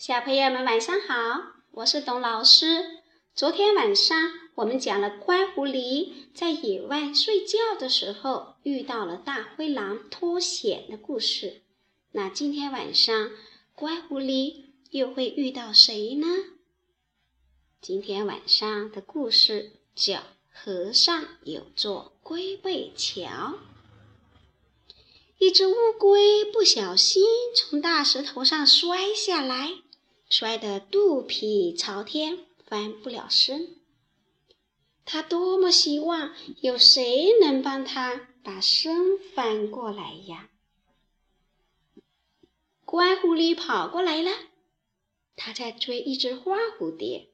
小朋友们晚上好，我是董老师。昨天晚上我们讲了乖狐狸在野外睡觉的时候遇到了大灰狼脱险的故事。那今天晚上乖狐狸又会遇到谁呢？今天晚上的故事叫《河上有座龟背桥》。一只乌龟不小心从大石头上摔下来。摔得肚皮朝天，翻不了身。他多么希望有谁能帮他把身翻过来呀！乖狐狸跑过来了，他在追一只花蝴蝶，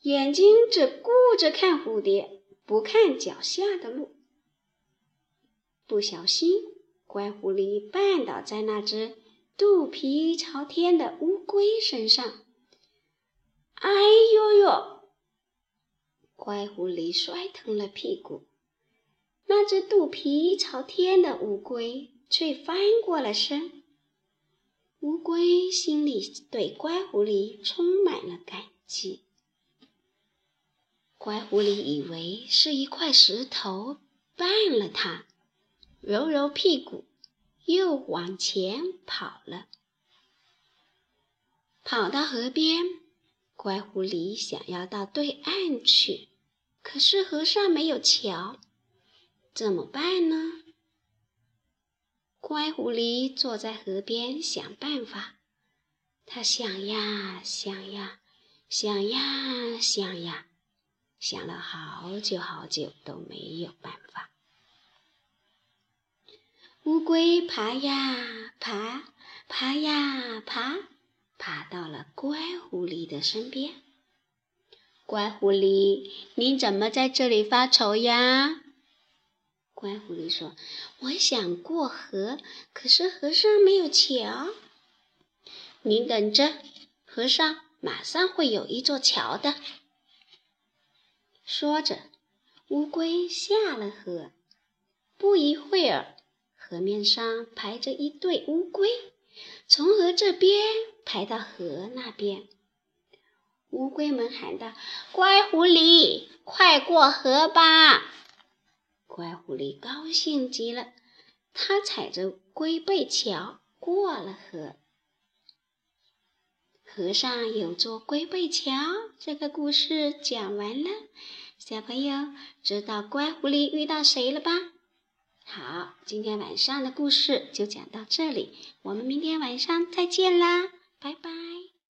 眼睛只顾着看蝴蝶，不看脚下的路。不小心，乖狐狸绊倒在那只。肚皮朝天的乌龟身上，哎呦呦！乖狐狸摔疼了屁股，那只肚皮朝天的乌龟却翻过了身。乌龟心里对乖狐狸充满了感激。乖狐狸以为是一块石头绊了它，揉揉屁股。又往前跑了，跑到河边，乖狐狸想要到对岸去，可是河上没有桥，怎么办呢？乖狐狸坐在河边想办法，他想呀想呀，想呀想呀，想了好久好久都没有办法。龟爬呀爬，爬呀爬，爬到了乖狐狸的身边。乖狐狸，你怎么在这里发愁呀？乖狐狸说：“我想过河，可是河上没有桥。”您等着，河上马上会有一座桥的。说着，乌龟下了河。不一会儿。河面上排着一对乌龟，从河这边排到河那边。乌龟们喊道：“乖狐狸，快过河吧！”乖狐狸高兴极了，它踩着龟背桥过了河。河上有座龟背桥，这个故事讲完了。小朋友知道乖狐狸遇到谁了吧？好，今天晚上的故事就讲到这里，我们明天晚上再见啦，拜拜。